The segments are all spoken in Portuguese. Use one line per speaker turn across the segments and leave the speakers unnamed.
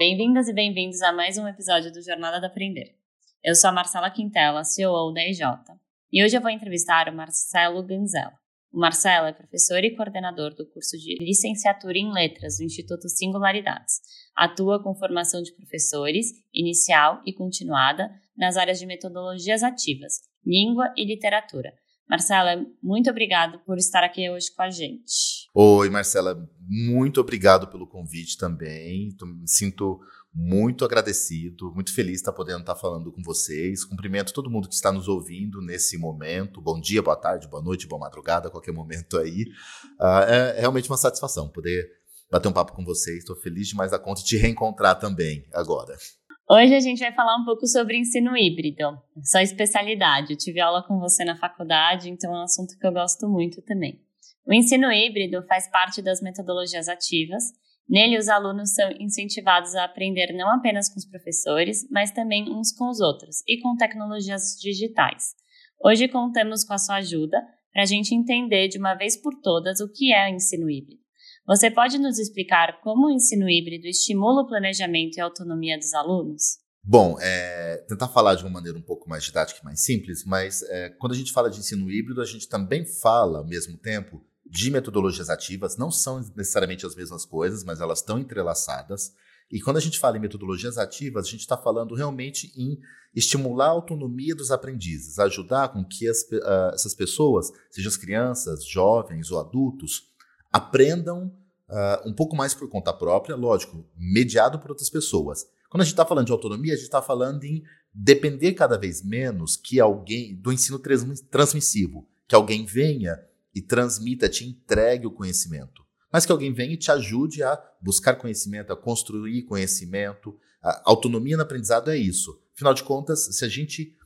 Bem-vindas e bem-vindos a mais um episódio do Jornada do Aprender. Eu sou a Marcela Quintela, CEO da EJ, e hoje eu vou entrevistar o Marcelo Ganzella. O Marcelo é professor e coordenador do curso de licenciatura em letras do Instituto Singularidades. Atua com formação de professores, inicial e continuada, nas áreas de metodologias ativas, língua e literatura. Marcela, muito obrigado por estar aqui hoje com a gente.
Oi, Marcela, muito obrigado pelo convite também. Me sinto muito agradecido, muito feliz de estar podendo estar falando com vocês. Cumprimento todo mundo que está nos ouvindo nesse momento. Bom dia, boa tarde, boa noite, boa madrugada, qualquer momento aí. É, é, realmente uma satisfação poder bater um papo com vocês. Estou feliz demais da conta de te reencontrar também agora.
Hoje a gente vai falar um pouco sobre ensino híbrido, sua especialidade. Eu tive aula com você na faculdade, então é um assunto que eu gosto muito também. O ensino híbrido faz parte das metodologias ativas Nele, os alunos são incentivados a aprender não apenas com os professores, mas também uns com os outros e com tecnologias digitais. Hoje contamos com a sua ajuda para a gente entender de uma vez por todas o que é o ensino híbrido. Você pode nos explicar como o ensino híbrido estimula o planejamento e a autonomia dos alunos?
Bom, é, tentar falar de uma maneira um pouco mais didática e mais simples, mas é, quando a gente fala de ensino híbrido, a gente também fala, ao mesmo tempo, de metodologias ativas, não são necessariamente as mesmas coisas, mas elas estão entrelaçadas. E quando a gente fala em metodologias ativas, a gente está falando realmente em estimular a autonomia dos aprendizes, ajudar com que as, uh, essas pessoas, sejam as crianças, jovens ou adultos, aprendam uh, um pouco mais por conta própria, lógico, mediado por outras pessoas. Quando a gente está falando de autonomia, a gente está falando em depender cada vez menos que alguém do ensino transmissivo, que alguém venha e transmita, te entregue o conhecimento. Mas que alguém venha e te ajude a buscar conhecimento, a construir conhecimento. A autonomia no aprendizado é isso. Afinal de contas, se a gente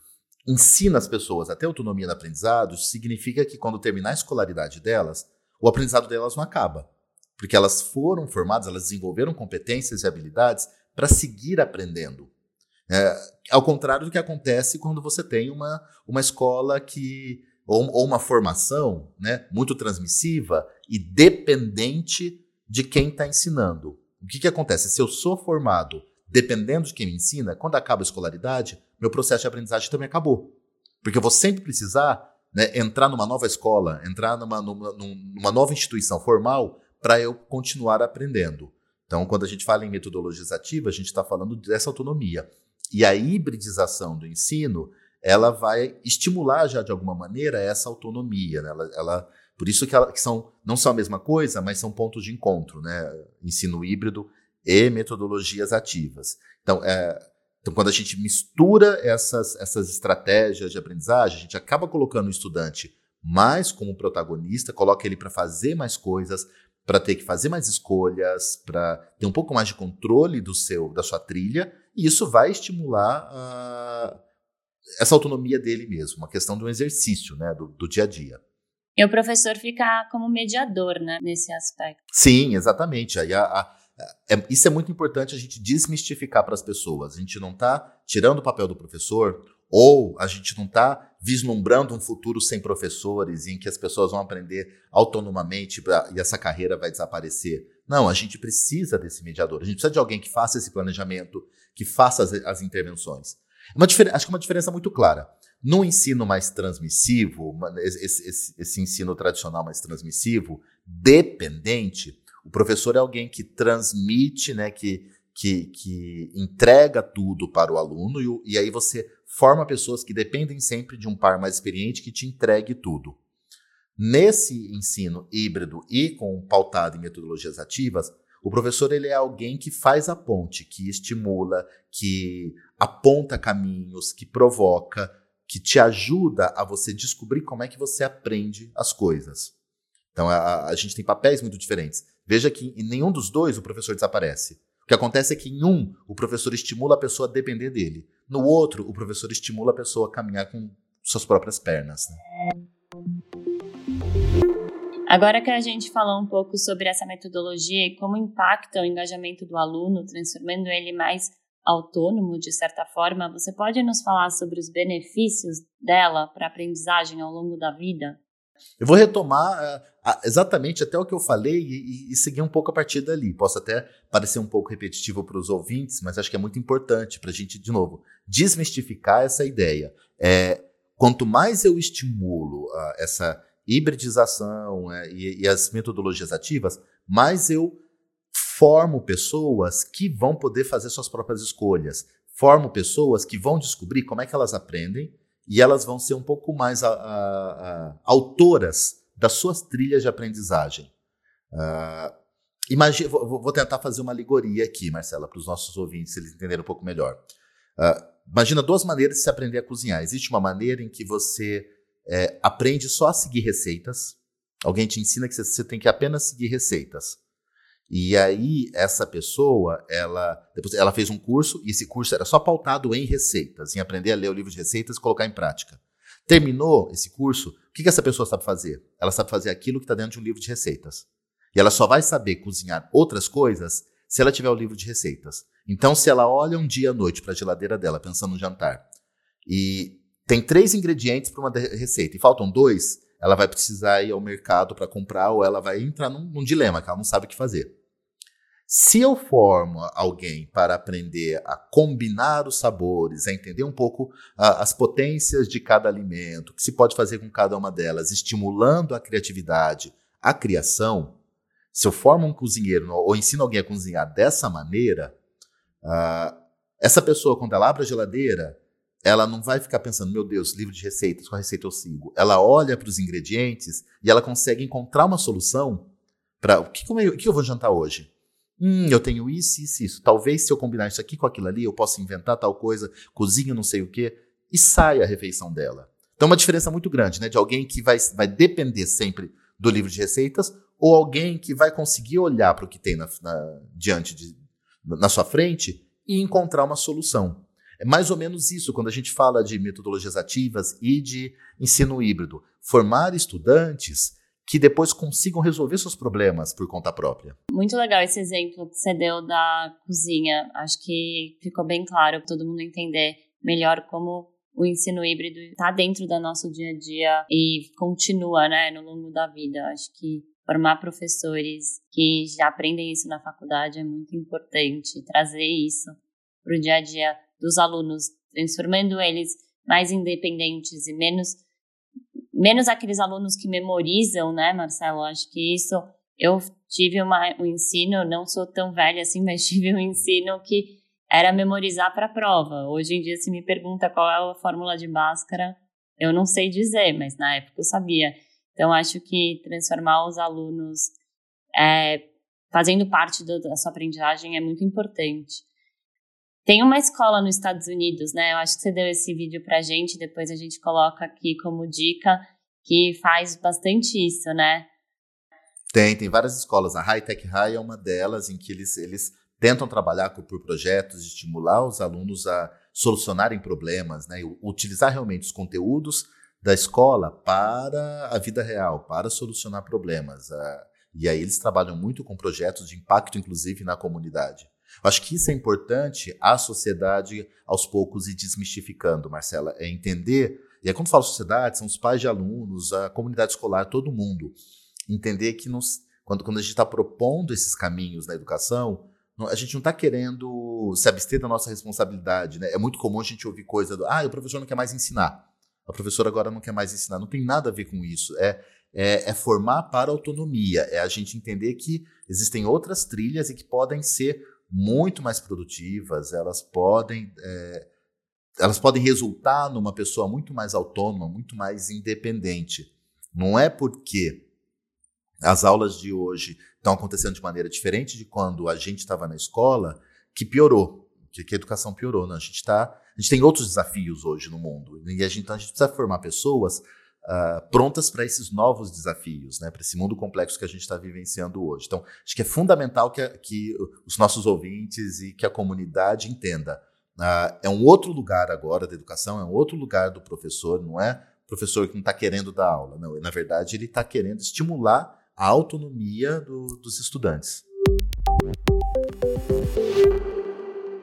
ensina as pessoas a ter autonomia no aprendizado, significa que quando terminar a escolaridade delas, o aprendizado delas não acaba. Porque elas foram formadas, elas desenvolveram competências e habilidades para seguir aprendendo. É, ao contrário do que acontece quando você tem uma, uma escola que ou, ou uma formação né, muito transmissiva e dependente de quem está ensinando. O que, que acontece? Se eu sou formado dependendo de quem me ensina, quando acaba a escolaridade, meu processo de aprendizagem também acabou. Porque eu vou sempre precisar né, entrar numa nova escola, entrar numa, numa, numa nova instituição formal para eu continuar aprendendo. Então, quando a gente fala em metodologias ativas, a gente está falando dessa autonomia. E a hibridização do ensino ela vai estimular já de alguma maneira essa autonomia. Né? Ela, ela, por isso que, ela, que, são, não são a mesma coisa, mas são pontos de encontro, né? ensino híbrido e metodologias ativas. Então, é, então, quando a gente mistura essas, essas estratégias de aprendizagem, a gente acaba colocando o estudante mais como protagonista, coloca ele para fazer mais coisas, para ter que fazer mais escolhas, para ter um pouco mais de controle do seu da sua trilha, e isso vai estimular a, essa autonomia dele mesmo, uma questão de um exercício, né, do, do dia a dia.
E o professor fica como mediador, né, nesse aspecto.
Sim, exatamente. Aí a, a, é, isso é muito importante a gente desmistificar para as pessoas. A gente não está tirando o papel do professor ou a gente não está vislumbrando um futuro sem professores em que as pessoas vão aprender autonomamente pra, e essa carreira vai desaparecer. Não, a gente precisa desse mediador. A gente precisa de alguém que faça esse planejamento, que faça as, as intervenções. Uma acho que uma diferença muito clara. No ensino mais transmissivo, esse, esse, esse ensino tradicional mais transmissivo, dependente, o professor é alguém que transmite, né, que, que, que entrega tudo para o aluno, e, e aí você forma pessoas que dependem sempre de um par mais experiente que te entregue tudo. Nesse ensino híbrido e com pautado em metodologias ativas, o professor ele é alguém que faz a ponte, que estimula, que aponta caminhos, que provoca, que te ajuda a você descobrir como é que você aprende as coisas. Então a, a gente tem papéis muito diferentes. Veja que em nenhum dos dois o professor desaparece. O que acontece é que em um o professor estimula a pessoa a depender dele. No outro, o professor estimula a pessoa a caminhar com suas próprias pernas. Né?
Agora que a gente falou um pouco sobre essa metodologia e como impacta o engajamento do aluno, transformando ele mais autônomo de certa forma, você pode nos falar sobre os benefícios dela para a aprendizagem ao longo da vida?
Eu vou retomar uh, exatamente até o que eu falei e, e, seguir um pouco a partir dali. Posso até parecer um pouco repetitivo para os ouvintes, mas acho que é muito importante para a gente, de novo, desmistificar essa ideia. É, quanto mais eu estimulo uh, essa hibridização uh, e, e as metodologias ativas, mais eu formo pessoas que vão poder fazer suas próprias escolhas, formo pessoas que vão descobrir como é que elas aprendem e elas vão ser um pouco mais a, a, a, autoras das suas trilhas de aprendizagem. Uh, imagine, vou, vou, tentar fazer uma alegoria aqui, Marcela, para os nossos ouvintes, eles entenderem um pouco melhor. Uh, imagina duas maneiras de se aprender a cozinhar. Existe uma maneira em que você é, aprende só a seguir receitas. Alguém te ensina que você, você tem que apenas seguir receitas. E aí essa pessoa, ela depois ela fez um curso e esse curso era só pautado em receitas, em aprender a ler o livro de receitas e colocar em prática. Terminou esse curso, o que, que essa pessoa sabe fazer? Ela sabe fazer aquilo que está dentro de um livro de receitas. E ela só vai saber cozinhar outras coisas se ela tiver o livro de receitas. Então, se ela olha um dia à noite para a geladeira dela, pensando no jantar, e tem três ingredientes para uma receita e faltam dois, ela vai precisar ir ao mercado para comprar ou ela vai entrar num, num, dilema que ela não sabe o que fazer. Se eu formo alguém para aprender a combinar os sabores, a entender um pouco uh, as potências de cada alimento, o que se pode fazer com cada uma delas, estimulando a criatividade, a criação, se eu formo um cozinheiro ou ensino alguém a cozinhar dessa maneira, uh, essa pessoa, quando ela abre a geladeira, ela não vai ficar pensando, meu Deus, livro de receitas, qual receita eu sigo? Ela olha para os ingredientes e ela consegue encontrar uma solução para o que, o que eu vou jantar hoje? Hum, eu tenho isso, isso, isso. Talvez se eu combinar isso aqui com aquilo ali, eu possa inventar tal coisa, cozinho não sei o quê, e sai a refeição dela. Então, uma diferença muito grande, né? De alguém que vai, vai depender sempre do livro de receitas ou alguém que vai conseguir olhar para o que tem na, na, diante de, na sua frente e encontrar uma solução. É mais ou menos isso quando a gente fala de metodologias ativas e de ensino híbrido. Formar estudantes que depois consigam resolver seus problemas por conta própria.
Muito legal esse exemplo que você deu da cozinha. Acho que ficou bem claro para todo mundo entender melhor como o ensino híbrido está dentro do nosso dia a dia e continua, né, no longo da vida. Acho que formar professores que já aprendem isso na faculdade é muito importante. Trazer isso para o dia a dia dos alunos, transformando eles mais independentes e menos menos aqueles alunos que memorizam, né, Marcelo? Acho que isso eu tive uma, um ensino, não sou tão velha assim, mas tive um ensino que era memorizar para a prova. Hoje em dia, se me pergunta qual é a fórmula de Bhaskara, eu não sei dizer, mas na época eu sabia. Então, acho que transformar os alunos é, fazendo parte do, da sua aprendizagem é muito importante. Tem uma escola nos Estados Unidos, né? Eu acho que você deu esse vídeo pra gente, depois a gente coloca aqui como dica, que faz bastante isso, né?
Tem, tem várias escolas. A High Tech High é uma delas, em que eles, eles tentam trabalhar por projetos, estimular os alunos a solucionarem problemas, né? utilizar realmente os conteúdos da escola para a vida real, para solucionar problemas. Ah, e aí eles trabalham muito com projetos de impacto, inclusive, na comunidade. Acho que isso é importante a sociedade aos poucos ir desmistificando, Marcela. É entender, e aí quando falo sociedade, são os pais de alunos, a comunidade escolar, todo mundo. Entender que nos, quando, quando a gente está propondo esses caminhos na educação, a gente não está querendo se abster da nossa responsabilidade. Né? É muito comum a gente ouvir coisa do ah, o professor não quer mais ensinar. A professora agora não quer mais ensinar. Não tem nada a ver com isso. É, é, é formar para autonomia. É a gente entender que existem outras trilhas e que podem ser muito mais produtivas, elas podem, é, elas podem resultar numa pessoa muito mais autônoma, muito mais independente. Não é porque as aulas de hoje estão acontecendo de maneira diferente de quando a gente estava na escola que piorou, que, que a educação piorou. Não, a gente tá, a gente tem outros desafios hoje no mundo e a gente, então a gente precisa formar pessoas uh, prontas para esses novos desafios, né, para esse mundo complexo que a gente está vivenciando hoje. Então, acho que é fundamental que, que os nossos ouvintes e que a comunidade entenda. Uh, é um outro lugar agora da educação, é um outro lugar do professor, não é professor que não está querendo dar aula, não. Na verdade, ele está querendo estimular a autonomia do, dos estudantes.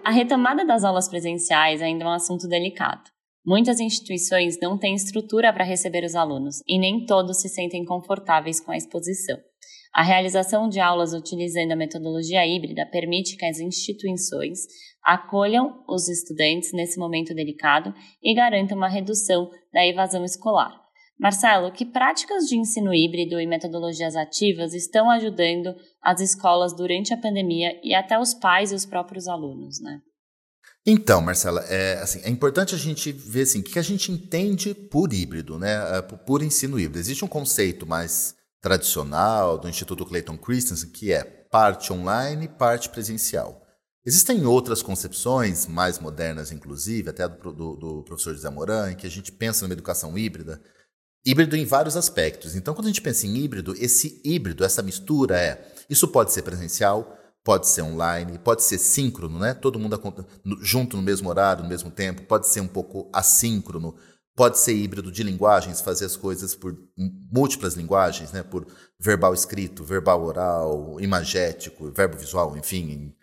A retomada das aulas presenciais ainda é um assunto delicado. Muitas instituições não têm estrutura para receber os alunos e nem todos se sentem confortáveis com a exposição. A realização de aulas utilizando a metodologia híbrida permite que as instituições acolham os estudantes nesse momento delicado e garantam uma redução da evasão escolar. Marcelo, que práticas de ensino híbrido e metodologias ativas estão ajudando as escolas durante a pandemia e até os pais e os próprios alunos, né?
Então, Marcela, é, assim, é importante a gente ver assim, o que a gente entende por híbrido, né? É, por ensino híbrido. Existe um conceito mais tradicional do Instituto Clayton Christensen que é parte online, parte presencial. Existem outras concepções, mais modernas inclusive, até do, do, do professor José Moran, em que a gente pensa numa educação híbrida, híbrido em vários aspectos. Então, quando a gente pensa em híbrido, esse híbrido, essa mistura é, isso pode ser presencial, Pode ser online, pode ser síncrono, né? Todo mundo junto no mesmo horário, no mesmo tempo. Pode ser um pouco assíncrono. Pode ser híbrido de linguagens, fazer as coisas por múltiplas linguagens, né? Por verbal escrito, verbal oral, imagético, verbo visual, enfim.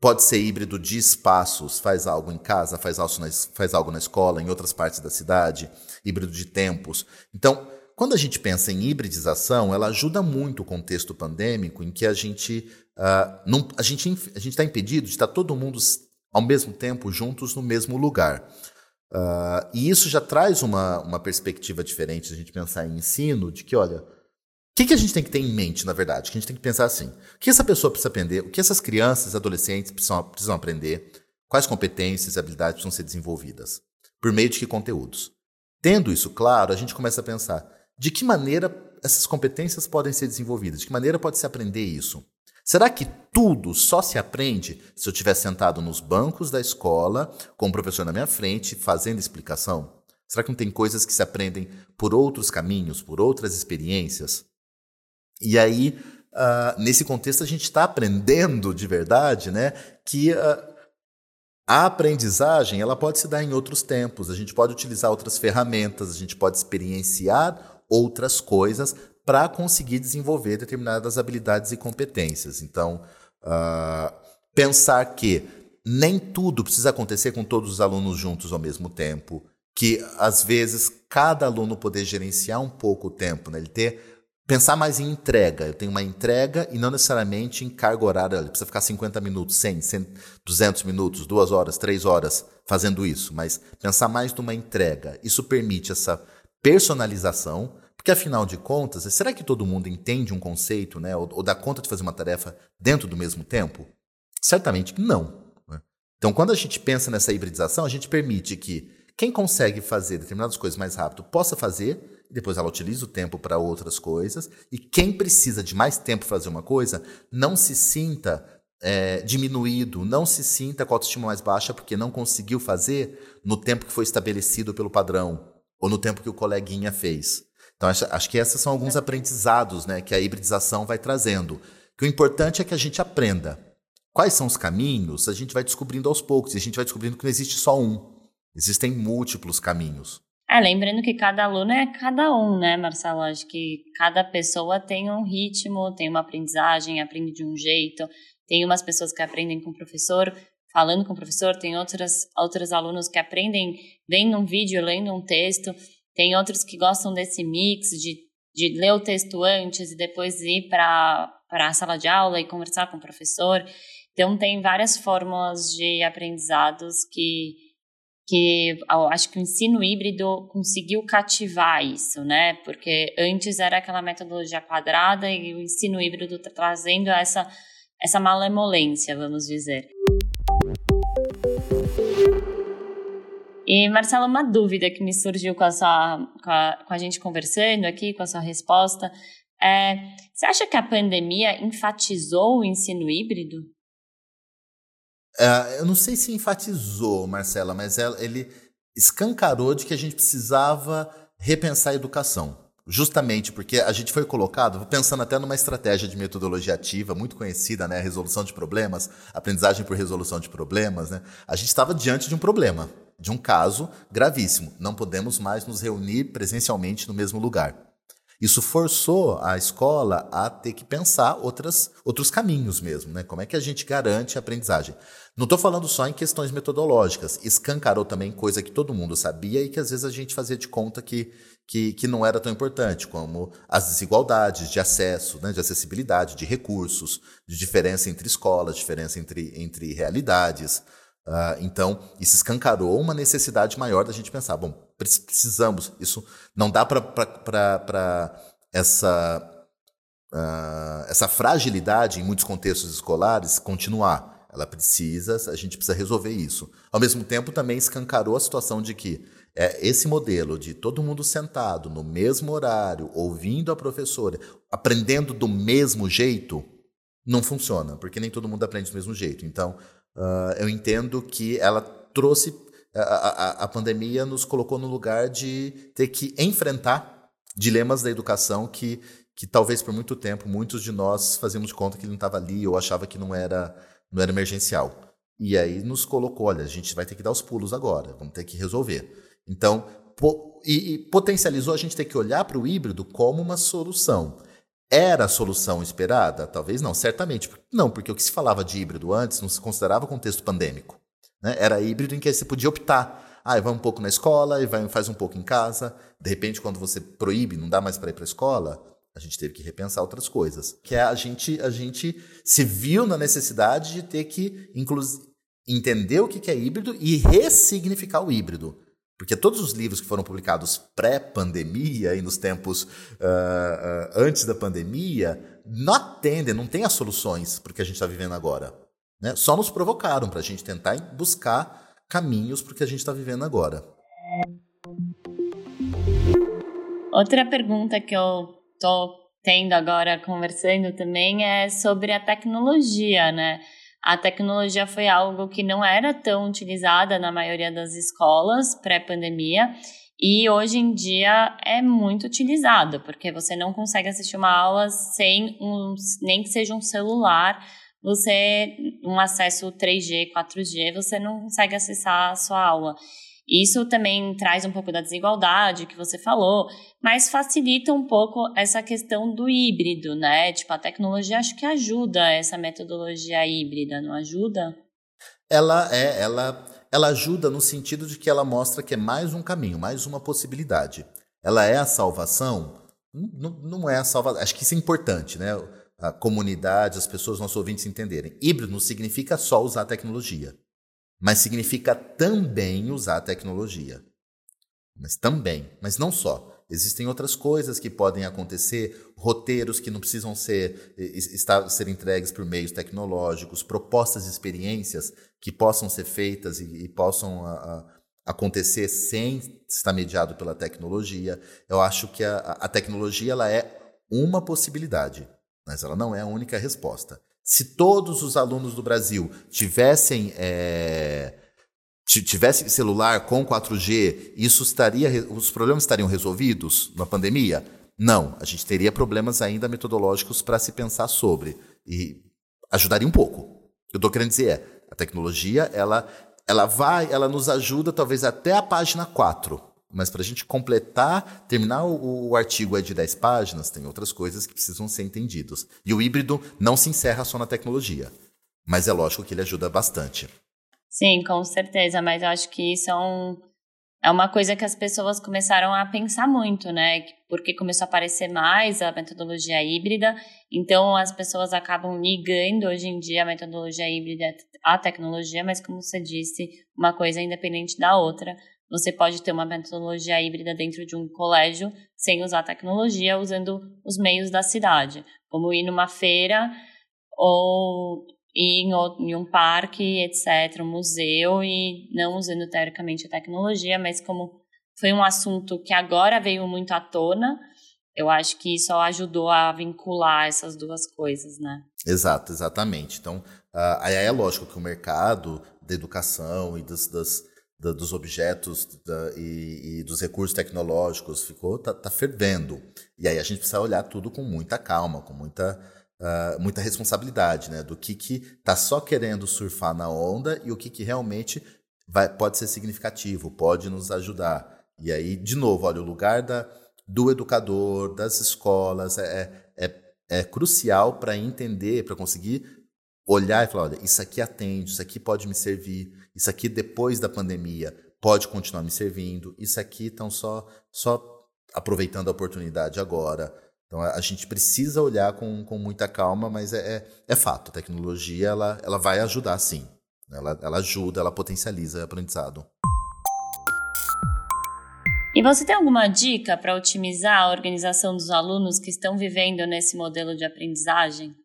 Pode ser híbrido de espaços, faz algo em casa, faz algo na, faz algo na escola, em outras partes da cidade, híbrido de tempos. Então, quando a gente pensa em hibridização, ela ajuda muito o contexto pandêmico em que a gente Uh, não, a gente a está impedido de estar todo mundo ao mesmo tempo juntos no mesmo lugar. Uh, e isso já traz uma, uma perspectiva diferente a gente pensar em ensino, de que, olha, o que, que a gente tem que ter em mente, na verdade? Que a gente tem que pensar assim: o que essa pessoa precisa aprender, o que essas crianças, adolescentes precisam, precisam aprender, quais competências e habilidades precisam ser desenvolvidas, por meio de que conteúdos. Tendo isso claro, a gente começa a pensar de que maneira essas competências podem ser desenvolvidas, de que maneira pode se aprender isso. Será que tudo só se aprende se eu estiver sentado nos bancos da escola, com o professor na minha frente, fazendo explicação? Será que não tem coisas que se aprendem por outros caminhos, por outras experiências? E aí, uh, nesse contexto, a gente está aprendendo de verdade né, que uh, a aprendizagem ela pode se dar em outros tempos, a gente pode utilizar outras ferramentas, a gente pode experienciar outras coisas para conseguir desenvolver determinadas habilidades e competências. Então, uh, pensar que nem tudo precisa acontecer com todos os alunos juntos ao mesmo tempo, que às vezes cada aluno poder gerenciar um pouco o tempo, né? ele ter pensar mais em entrega. Eu tenho uma entrega e não necessariamente em carga horária. Ele precisa ficar 50 minutos, 100, 100 200 minutos, 2 horas, 3 horas fazendo isso, mas pensar mais numa entrega. Isso permite essa personalização porque afinal de contas, será que todo mundo entende um conceito, né, ou, ou dá conta de fazer uma tarefa dentro do mesmo tempo? Certamente que não. Né? Então, quando a gente pensa nessa hibridização, a gente permite que quem consegue fazer determinadas coisas mais rápido possa fazer, e depois ela utiliza o tempo para outras coisas, e quem precisa de mais tempo para fazer uma coisa não se sinta é, diminuído, não se sinta com a autoestima mais baixa porque não conseguiu fazer no tempo que foi estabelecido pelo padrão ou no tempo que o coleguinha fez. Então, acho, que esses são alguns aprendizados né, que a hibridização vai trazendo. Que o importante é que a gente aprenda. Quais são os caminhos? A gente vai descobrindo aos poucos. E a gente vai descobrindo que não existe só um. Existem múltiplos caminhos.
É, lembrando que cada aluno é cada um, né, Marcelo? Acho que cada pessoa tem um ritmo, tem uma aprendizagem, aprende de um jeito. Tem umas pessoas que aprendem com o professor, falando com o professor, tem outras, outros alunos que aprendem vendo um vídeo, lendo um texto. Tem outros que gostam desse mix de, de ler o texto antes e depois ir para a sala de aula e conversar com o professor. Então, tem várias fórmulas de aprendizados que, que acho que o ensino híbrido conseguiu cativar isso, né? Porque antes era aquela metodologia quadrada e o ensino híbrido está trazendo essa, essa malemolência, vamos dizer. E, Marcela, uma dúvida que me surgiu com a, sua, com a, com a gente conversando aqui, com a sua resposta. É, você acha que a pandemia enfatizou o ensino híbrido?
É, eu não sei se enfatizou, Marcela, mas ela, ele escancarou de que a gente precisava repensar a educação. Justamente porque a gente foi colocado, pensando até numa estratégia de metodologia ativa, muito conhecida, né? Resolução de problemas, aprendizagem por resolução de problemas, né? A gente estava diante de um problema de um caso gravíssimo. Não podemos mais nos reunir presencialmente no mesmo lugar. Isso forçou a escola a ter que pensar outras, outros caminhos mesmo, né? Como é que a gente garante a aprendizagem? Não estou falando só em questões metodológicas, escancarou também coisa que todo mundo sabia e que às vezes a gente fazia de conta que, que, que não era tão importante, como as desigualdades de acesso, né, de acessibilidade, de recursos, de diferença entre escolas, diferença entre, entre realidades. Uh, então, isso escancarou uma necessidade maior da gente pensar, bom, precisamos, isso não dá para essa, uh, essa fragilidade em muitos contextos escolares continuar. Ela precisa, a gente precisa resolver isso. Ao mesmo tempo, também escancarou a situação de que é, esse modelo de todo mundo sentado no mesmo horário, ouvindo a professora, aprendendo do mesmo jeito, não funciona, porque nem todo mundo aprende do mesmo jeito. Então, uh, eu entendo que ela trouxe. A, a, a pandemia nos colocou no lugar de ter que enfrentar dilemas da educação que, que talvez por muito tempo muitos de nós fazíamos de conta que ele não estava ali ou achava que não era, não era emergencial. E aí nos colocou, olha, a gente vai ter que dar os pulos agora, vamos ter que resolver. Então, po e, e potencializou a gente ter que olhar para o híbrido como uma solução. Era a solução esperada? Talvez não, certamente. Não, porque o que se falava de híbrido antes não se considerava contexto pandêmico. Né? Era híbrido em que você podia optar. Ah, vai um pouco na escola e vai, faz um pouco em casa. De repente, quando você proíbe, não dá mais para ir para a escola, a gente teve que repensar outras coisas. Que é a gente, a gente se viu na necessidade de ter que, entender o que é híbrido e ressignificar o híbrido. Porque todos os livros que foram publicados pré-pandemia e nos tempos uh, uh, antes da pandemia não atendem, não têm as soluções para o que a gente está vivendo agora. Né? Só nos provocaram para a gente tentar buscar caminhos para o que a gente está vivendo agora.
Outra pergunta que eu estou tendo agora conversando também é sobre a tecnologia, né? A tecnologia foi algo que não era tão utilizada na maioria das escolas pré-pandemia e hoje em dia é muito utilizado, porque você não consegue assistir uma aula sem um, nem que seja um celular, você um acesso 3G, 4G, você não consegue acessar a sua aula. Isso também traz um pouco da desigualdade que você falou, mas facilita um pouco essa questão do híbrido, né? Tipo, a tecnologia acho que ajuda essa metodologia híbrida, não ajuda?
Ela é, ela, ela ajuda no sentido de que ela mostra que é mais um caminho, mais uma possibilidade. Ela é a salvação? Não, não é a salvação. Acho que isso é importante, né? A comunidade, as pessoas, nossos ouvintes entenderem. Híbrido não significa só usar a tecnologia mas significa também usar a tecnologia. Mas também, mas não só. Existem outras coisas que podem acontecer, roteiros que não precisam ser, estar, ser entregues por meios tecnológicos, propostas experiências que possam ser feitas e, e possam a, a, acontecer sem estar mediado pela tecnologia. Eu acho que a, a tecnologia ela é uma possibilidade, mas ela não é a única resposta. Se todos os alunos do Brasil tivessem, é, tivessem celular com 4G, isso estaria, os problemas estariam resolvidos na pandemia? Não, a gente teria problemas ainda metodológicos para se pensar sobre e ajudaria um pouco. O que eu estou querendo dizer é, a tecnologia, ela, ela vai, ela nos ajuda talvez até a página 4, mas para a gente completar, terminar o, o artigo é de 10 páginas, tem outras coisas que precisam ser entendidas. E o híbrido não se encerra só na tecnologia, mas é lógico que ele ajuda bastante.
Sim, com certeza, mas eu acho que isso é, um, é uma coisa que as pessoas começaram a pensar muito, né? Porque começou a aparecer mais a metodologia híbrida, então as pessoas acabam ligando hoje em dia a metodologia híbrida à tecnologia, mas como você disse, uma coisa é independente da outra você pode ter uma metodologia híbrida dentro de um colégio sem usar tecnologia, usando os meios da cidade, como ir numa feira ou ir em um parque, etc., um museu, e não usando teoricamente a tecnologia, mas como foi um assunto que agora veio muito à tona, eu acho que isso ajudou a vincular essas duas coisas, né?
Exato, exatamente. Então, uh, aí é lógico que o mercado da educação e das, das da, dos objetos da, e, e, dos recursos tecnológicos ficou tá, tá, fervendo. E aí a gente precisa olhar tudo com muita calma com muita uh, muita responsabilidade né? Do que que tá só querendo surfar na onda e o que que realmente vai pode ser significativo pode nos ajudar. E aí de novo olha o lugar da do educador, das escolas. É, é, é crucial para entender, para conseguir olhar e falar: olha, isso aqui atende, isso aqui pode me servir, isso aqui depois da pandemia pode continuar me servindo, isso aqui estão só, só aproveitando a oportunidade agora. Então a gente precisa olhar com, com muita calma, mas é, é, é fato, a tecnologia ela, ela vai ajudar sim. Ela, ela ajuda, ela potencializa o aprendizado.
E você tem alguma dica para otimizar a organização dos alunos que estão vivendo nesse modelo de aprendizagem?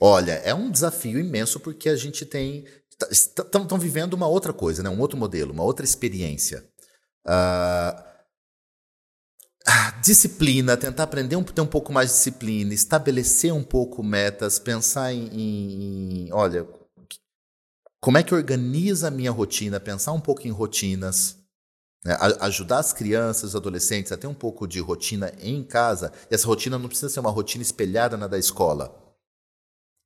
Olha, é um desafio imenso porque a gente tem. Estão vivendo uma outra coisa, né? um outro modelo, uma outra experiência. Uh, disciplina, tentar aprender um, ter um pouco mais de disciplina, estabelecer um pouco metas, pensar em, em, em olha, como é que organiza a minha rotina, pensar um pouco em rotinas, né? ajudar as crianças, os adolescentes a ter um pouco de rotina em casa. E essa rotina não precisa ser uma rotina espelhada na da escola.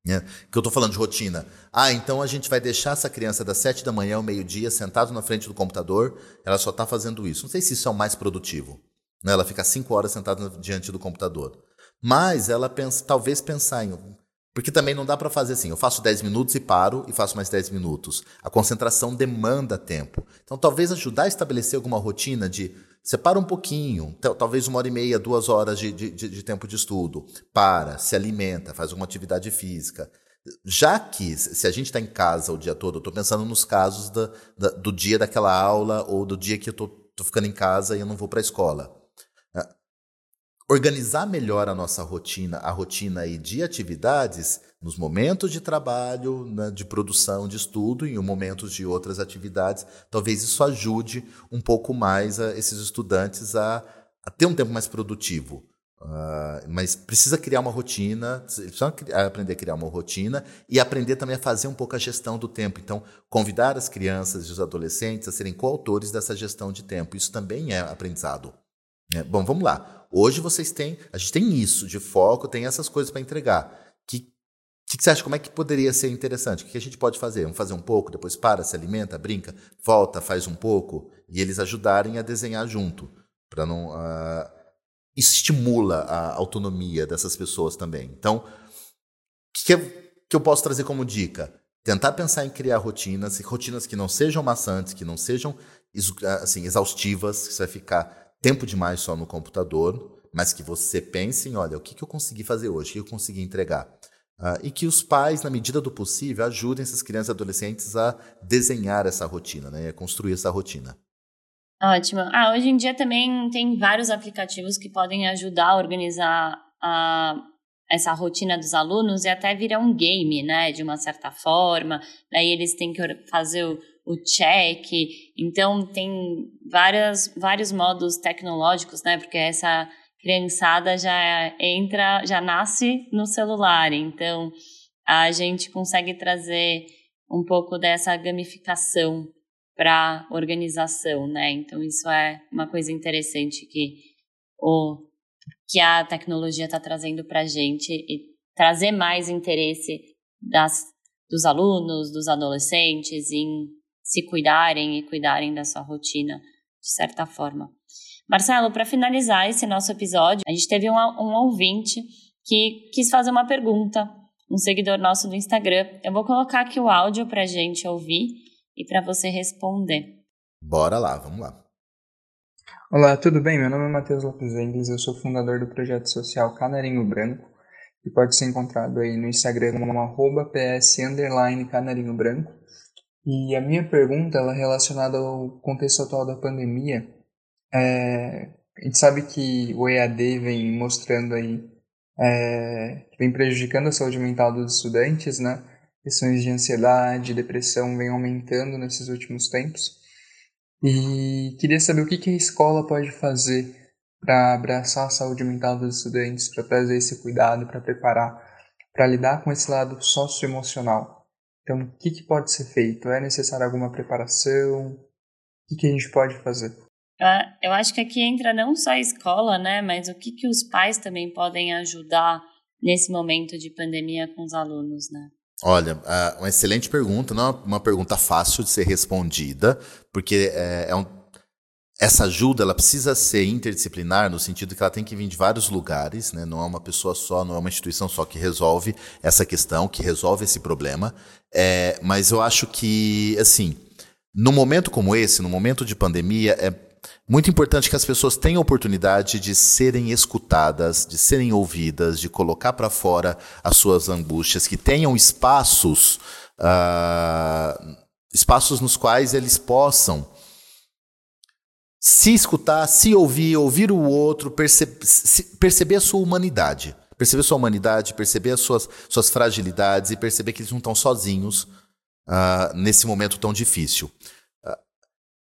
Né? Que eu estou falando de rotina. Ah, então a gente vai deixar essa criança das sete da manhã ao meio-dia sentado na frente do computador, ela só está fazendo isso. Não sei se isso é o mais produtivo. Né? Ela fica cinco horas sentada diante do computador. Mas ela pensa, talvez pensar em porque também não dá para fazer assim, eu faço 10 minutos e paro e faço mais 10 minutos. A concentração demanda tempo. Então, talvez ajudar a estabelecer alguma rotina de separa um pouquinho, talvez uma hora e meia, duas horas de, de, de tempo de estudo, para, se alimenta, faz alguma atividade física. Já que, se a gente está em casa o dia todo, eu estou pensando nos casos da, da, do dia daquela aula ou do dia que eu estou ficando em casa e eu não vou para a escola organizar melhor a nossa rotina, a rotina aí de atividades nos momentos de trabalho, né, de produção, de estudo em momentos de outras atividades, talvez isso ajude um pouco mais a esses estudantes a, a ter um tempo mais produtivo. Uh, mas precisa criar uma rotina, precisa aprender a criar uma rotina e aprender também a fazer um pouco a gestão do tempo. Então, convidar as crianças e os adolescentes a serem coautores dessa gestão de tempo. Isso também é aprendizado. É, bom, vamos lá. Hoje vocês têm, a gente tem isso de foco, tem essas coisas para entregar. Que, que, que você acha? Como é que poderia ser interessante? O que a gente pode fazer? Vamos fazer um pouco, depois para, se alimenta, brinca, volta, faz um pouco e eles ajudarem a desenhar junto, para não uh, estimula a autonomia dessas pessoas também. Então, o que, que eu posso trazer como dica? Tentar pensar em criar rotinas, rotinas que não sejam maçantes, que não sejam assim exaustivas, que você vai ficar tempo demais só no computador, mas que você pense em, olha, o que, que eu consegui fazer hoje, o que eu consegui entregar. Uh, e que os pais, na medida do possível, ajudem essas crianças e adolescentes a desenhar essa rotina, né, a construir essa rotina.
Ótimo. Ah, hoje em dia também tem vários aplicativos que podem ajudar a organizar a, essa rotina dos alunos e até virar um game, né, de uma certa forma. Daí eles têm que fazer o o check. Então, tem várias, vários modos tecnológicos, né? Porque essa criançada já entra, já nasce no celular. Então, a gente consegue trazer um pouco dessa gamificação para organização, né? Então, isso é uma coisa interessante que o que a tecnologia está trazendo para a gente e trazer mais interesse das, dos alunos, dos adolescentes em se cuidarem e cuidarem da sua rotina, de certa forma. Marcelo, para finalizar esse nosso episódio, a gente teve um, um ouvinte que quis fazer uma pergunta, um seguidor nosso do Instagram. Eu vou colocar aqui o áudio para a gente ouvir e para você responder.
Bora lá, vamos lá.
Olá, tudo bem? Meu nome é Matheus Lopes Engels, eu sou fundador do projeto social Canarinho Branco, que pode ser encontrado aí no Instagram como arroba ps canarinho branco. E a minha pergunta ela é relacionada ao contexto atual da pandemia. É, a gente sabe que o EAD vem mostrando aí, é, vem prejudicando a saúde mental dos estudantes, né? Questões de ansiedade, depressão vem aumentando nesses últimos tempos. E queria saber o que, que a escola pode fazer para abraçar a saúde mental dos estudantes, para trazer esse cuidado, para preparar, para lidar com esse lado socioemocional. Então, o que, que pode ser feito? É necessária alguma preparação? O que, que a gente pode fazer?
Ah, eu acho que aqui entra não só a escola, né, mas o que, que os pais também podem ajudar nesse momento de pandemia com os alunos, né?
Olha, ah, uma excelente pergunta, não é uma pergunta fácil de ser respondida, porque é, é um, essa ajuda ela precisa ser interdisciplinar no sentido que ela tem que vir de vários lugares, né? não é uma pessoa só, não é uma instituição só que resolve essa questão, que resolve esse problema. É, mas eu acho que, assim, no momento como esse, no momento de pandemia, é muito importante que as pessoas tenham oportunidade de serem escutadas, de serem ouvidas, de colocar para fora as suas angústias, que tenham espaços, uh, espaços nos quais eles possam se escutar, se ouvir, ouvir o outro, perceber, perceber a sua humanidade. Perceber sua humanidade, perceber as suas, suas fragilidades e perceber que eles não estão sozinhos uh, nesse momento tão difícil. Uh,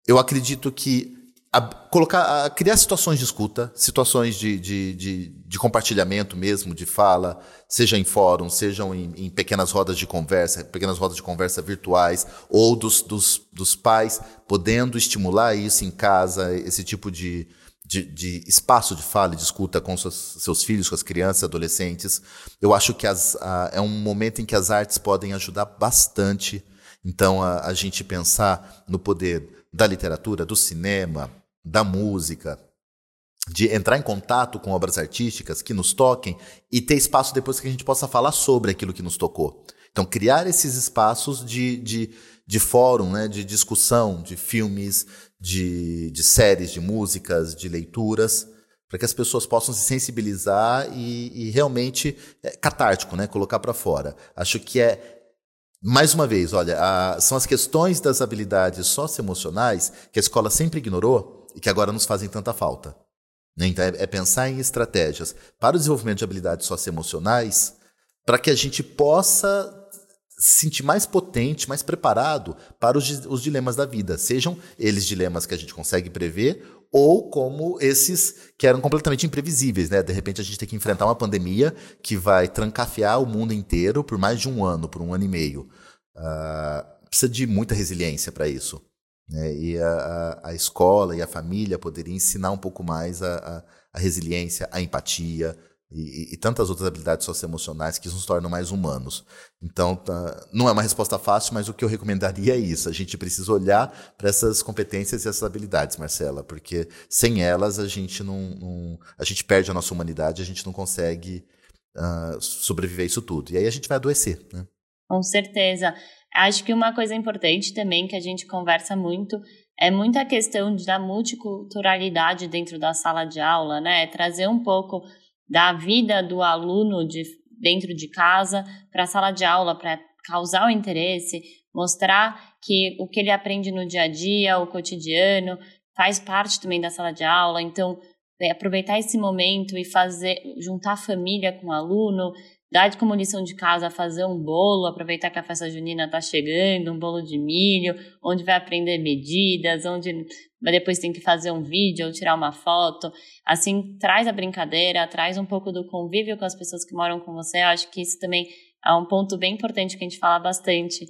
eu acredito que a, colocar, a, criar situações de escuta, situações de, de, de, de, compartilhamento mesmo, de fala, seja em fóruns, sejam em, em, pequenas rodas de conversa, pequenas rodas de conversa virtuais, ou dos, dos, dos pais podendo estimular isso em casa, esse tipo de, de, de, espaço de fala e de escuta com seus, seus, filhos, com as crianças, adolescentes. Eu acho que as, a, é um momento em que as artes podem ajudar bastante. Então, a, a gente pensar no poder da literatura, do cinema, da música, de entrar em contato com obras artísticas que nos toquem e ter espaço depois que a gente possa falar sobre aquilo que nos tocou. Então, criar esses espaços de, de, de fórum, né, de discussão de filmes, de, de séries, de músicas, de leituras, para que as pessoas possam se sensibilizar e, e realmente é, catártico, né, colocar para fora. Acho que é mais uma vez, olha, a, são as questões das habilidades socioemocionais que a escola sempre ignorou e que agora nos fazem tanta falta. Né? Então, é, é pensar em estratégias para o desenvolvimento de habilidades socioemocionais para que a gente possa se sentir mais potente, mais preparado para os, os dilemas da vida, sejam eles dilemas que a gente consegue prever ou como esses que eram completamente imprevisíveis, né? De repente a gente tem que enfrentar uma pandemia que vai trancafiar o mundo inteiro por mais de um ano, por um ano e meio. Uh, precisa de muita resiliência para isso. Né? E a, a, escola e a família poderiam ensinar um pouco mais a, a, a resiliência, a empatia e, e, e, tantas outras habilidades socioemocionais que nos tornam mais humanos. Então, tá, não é uma resposta fácil, mas o que eu recomendaria é isso. A gente precisa olhar para essas competências e essas habilidades, Marcela, porque sem elas a gente não, não a gente perde a nossa humanidade, a gente não consegue uh, sobreviver a isso tudo. E aí a gente vai adoecer, né?
Com certeza. Acho que uma coisa importante também que a gente conversa muito é muita questão da multiculturalidade dentro da sala de aula, né? Trazer um pouco da vida do aluno de, dentro de casa para a sala de aula, para causar o interesse, mostrar que o que ele aprende no dia a dia, o cotidiano, faz parte também da sala de aula. Então, é, aproveitar esse momento e fazer juntar família com o aluno, dar como lição de casa fazer um bolo, aproveitar que a festa junina está chegando, um bolo de milho, onde vai aprender medidas, onde depois tem que fazer um vídeo ou tirar uma foto. Assim, traz a brincadeira, traz um pouco do convívio com as pessoas que moram com você. Eu acho que isso também é um ponto bem importante que a gente fala bastante.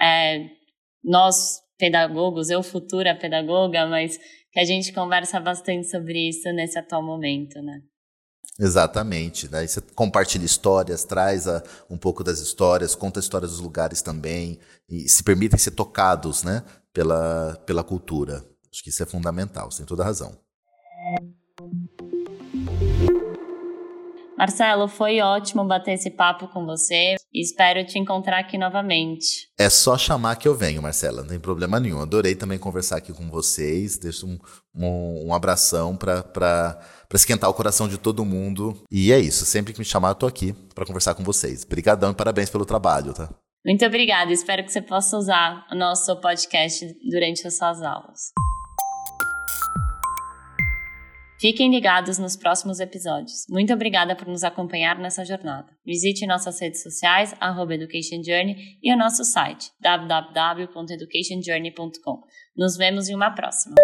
É, nós, pedagogos, eu futura pedagoga, mas que a gente conversa bastante sobre isso nesse atual momento, né?
Exatamente. Daí né? você compartilha histórias, traz a, um pouco das histórias, conta histórias dos lugares também e se permitem ser tocados né, pela, pela cultura. Acho que isso é fundamental, você tem toda a razão.
Marcelo, foi ótimo bater esse papo com você e espero te encontrar aqui novamente.
É só chamar que eu venho, Marcela, não tem problema nenhum. Adorei também conversar aqui com vocês. Deixo um, um, um abração para esquentar o coração de todo mundo. E é isso, sempre que me chamar, eu tô aqui para conversar com vocês. Obrigadão e parabéns pelo trabalho, tá?
Muito obrigada, espero que você possa usar o nosso podcast durante as suas aulas. Fiquem ligados nos próximos episódios. Muito obrigada por nos acompanhar nessa jornada. Visite nossas redes sociais, Education Journey, e o nosso site, www.educationjourney.com. Nos vemos em uma próxima.